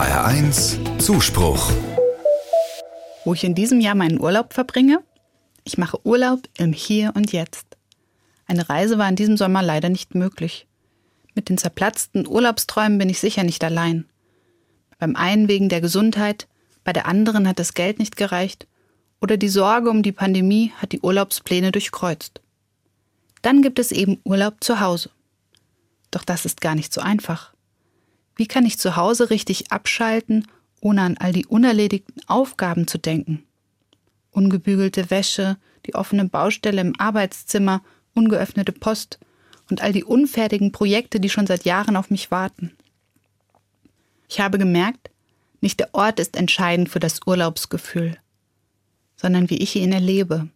HR1 Zuspruch. Wo ich in diesem Jahr meinen Urlaub verbringe? Ich mache Urlaub im Hier und Jetzt. Eine Reise war in diesem Sommer leider nicht möglich. Mit den zerplatzten Urlaubsträumen bin ich sicher nicht allein. Beim einen wegen der Gesundheit, bei der anderen hat das Geld nicht gereicht oder die Sorge um die Pandemie hat die Urlaubspläne durchkreuzt. Dann gibt es eben Urlaub zu Hause. Doch das ist gar nicht so einfach. Wie kann ich zu Hause richtig abschalten, ohne an all die unerledigten Aufgaben zu denken? Ungebügelte Wäsche, die offene Baustelle im Arbeitszimmer, ungeöffnete Post und all die unfertigen Projekte, die schon seit Jahren auf mich warten. Ich habe gemerkt, nicht der Ort ist entscheidend für das Urlaubsgefühl, sondern wie ich ihn erlebe.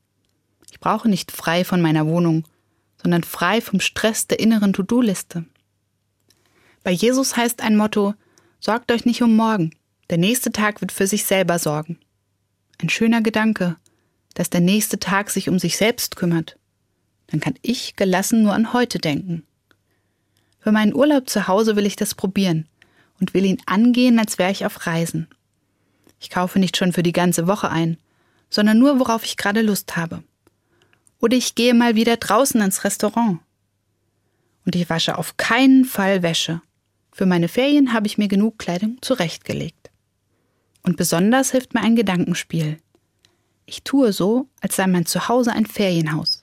Ich brauche nicht frei von meiner Wohnung, sondern frei vom Stress der inneren To-Do-Liste. Bei Jesus heißt ein Motto, sorgt euch nicht um morgen, der nächste Tag wird für sich selber sorgen. Ein schöner Gedanke, dass der nächste Tag sich um sich selbst kümmert. Dann kann ich gelassen nur an heute denken. Für meinen Urlaub zu Hause will ich das probieren und will ihn angehen, als wäre ich auf Reisen. Ich kaufe nicht schon für die ganze Woche ein, sondern nur, worauf ich gerade Lust habe. Oder ich gehe mal wieder draußen ins Restaurant. Und ich wasche auf keinen Fall Wäsche. Für meine Ferien habe ich mir genug Kleidung zurechtgelegt. Und besonders hilft mir ein Gedankenspiel. Ich tue so, als sei mein Zuhause ein Ferienhaus.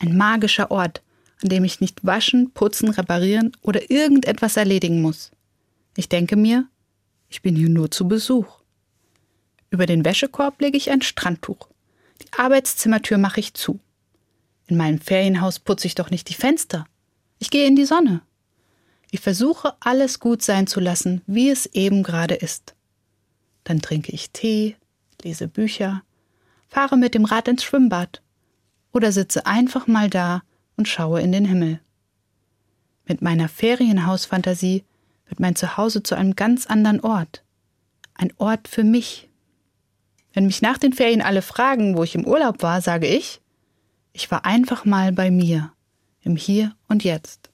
Ein magischer Ort, an dem ich nicht waschen, putzen, reparieren oder irgendetwas erledigen muss. Ich denke mir, ich bin hier nur zu Besuch. Über den Wäschekorb lege ich ein Strandtuch. Die Arbeitszimmertür mache ich zu. In meinem Ferienhaus putze ich doch nicht die Fenster. Ich gehe in die Sonne. Ich versuche, alles gut sein zu lassen, wie es eben gerade ist. Dann trinke ich Tee, lese Bücher, fahre mit dem Rad ins Schwimmbad oder sitze einfach mal da und schaue in den Himmel. Mit meiner Ferienhausfantasie wird mein Zuhause zu einem ganz anderen Ort. Ein Ort für mich, wenn mich nach den Ferien alle fragen, wo ich im Urlaub war, sage ich, ich war einfach mal bei mir, im Hier und Jetzt.